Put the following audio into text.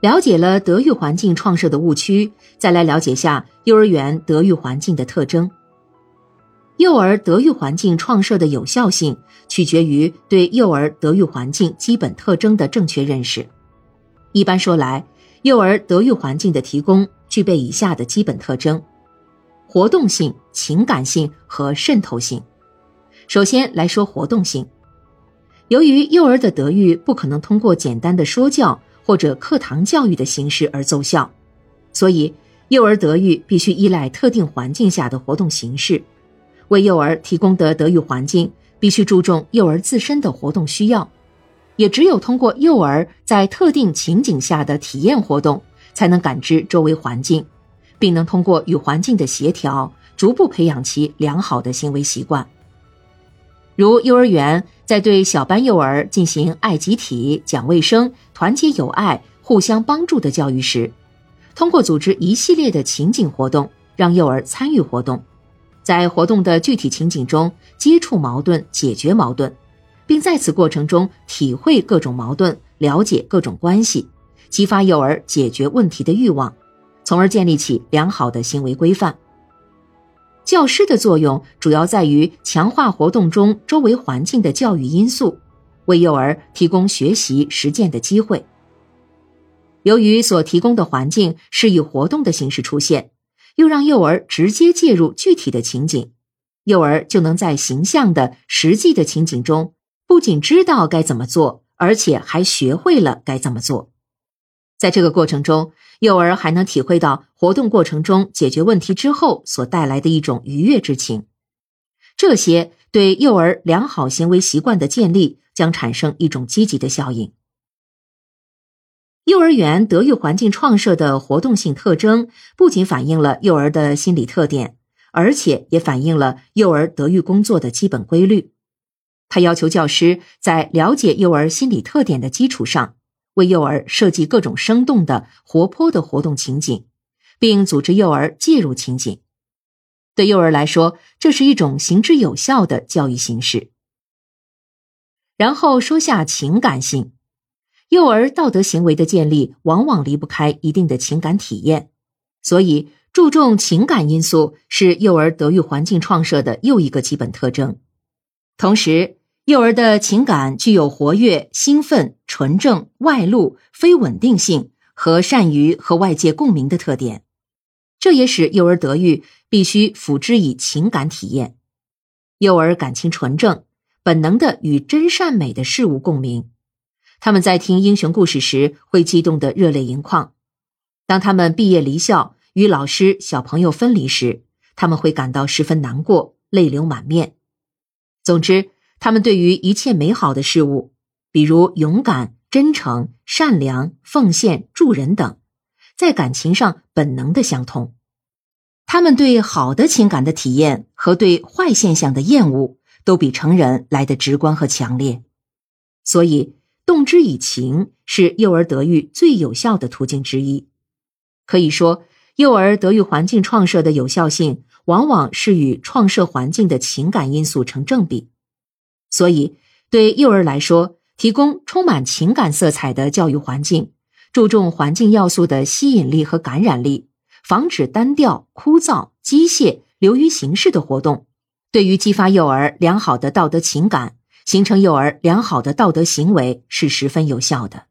了解了德育环境创设的误区，再来了解下幼儿园德育环境的特征。幼儿德育环境创设的有效性，取决于对幼儿德育环境基本特征的正确认识。一般说来，幼儿德育环境的提供具备以下的基本特征：活动性、情感性和渗透性。首先来说活动性，由于幼儿的德育不可能通过简单的说教或者课堂教育的形式而奏效，所以幼儿德育必须依赖特定环境下的活动形式。为幼儿提供的德育环境必须注重幼儿自身的活动需要，也只有通过幼儿在特定情景下的体验活动，才能感知周围环境，并能通过与环境的协调，逐步培养其良好的行为习惯。如幼儿园在对小班幼儿进行爱集体、讲卫生、团结友爱、互相帮助的教育时，通过组织一系列的情景活动，让幼儿参与活动。在活动的具体情景中接触矛盾、解决矛盾，并在此过程中体会各种矛盾、了解各种关系，激发幼儿解决问题的欲望，从而建立起良好的行为规范。教师的作用主要在于强化活动中周围环境的教育因素，为幼儿提供学习实践的机会。由于所提供的环境是以活动的形式出现。又让幼儿直接介入具体的情景，幼儿就能在形象的实际的情景中，不仅知道该怎么做，而且还学会了该怎么做。在这个过程中，幼儿还能体会到活动过程中解决问题之后所带来的一种愉悦之情。这些对幼儿良好行为习惯的建立将产生一种积极的效应。幼儿园德育环境创设的活动性特征，不仅反映了幼儿的心理特点，而且也反映了幼儿德育工作的基本规律。他要求教师在了解幼儿心理特点的基础上，为幼儿设计各种生动的、活泼的活动情景，并组织幼儿介入情景。对幼儿来说，这是一种行之有效的教育形式。然后说下情感性。幼儿道德行为的建立往往离不开一定的情感体验，所以注重情感因素是幼儿德育环境创设的又一个基本特征。同时，幼儿的情感具有活跃、兴奋、纯正、外露、非稳定性和善于和外界共鸣的特点，这也使幼儿德育必须辅之以情感体验。幼儿感情纯正，本能的与真善美的事物共鸣。他们在听英雄故事时会激动得热泪盈眶，当他们毕业离校与老师、小朋友分离时，他们会感到十分难过，泪流满面。总之，他们对于一切美好的事物，比如勇敢、真诚、善良、奉献、助人等，在感情上本能的相通。他们对好的情感的体验和对坏现象的厌恶，都比成人来的直观和强烈，所以。动之以情是幼儿德育最有效的途径之一。可以说，幼儿德育环境创设的有效性，往往是与创设环境的情感因素成正比。所以，对幼儿来说，提供充满情感色彩的教育环境，注重环境要素的吸引力和感染力，防止单调、枯燥、机械、流于形式的活动，对于激发幼儿良好的道德情感。形成幼儿良好的道德行为是十分有效的。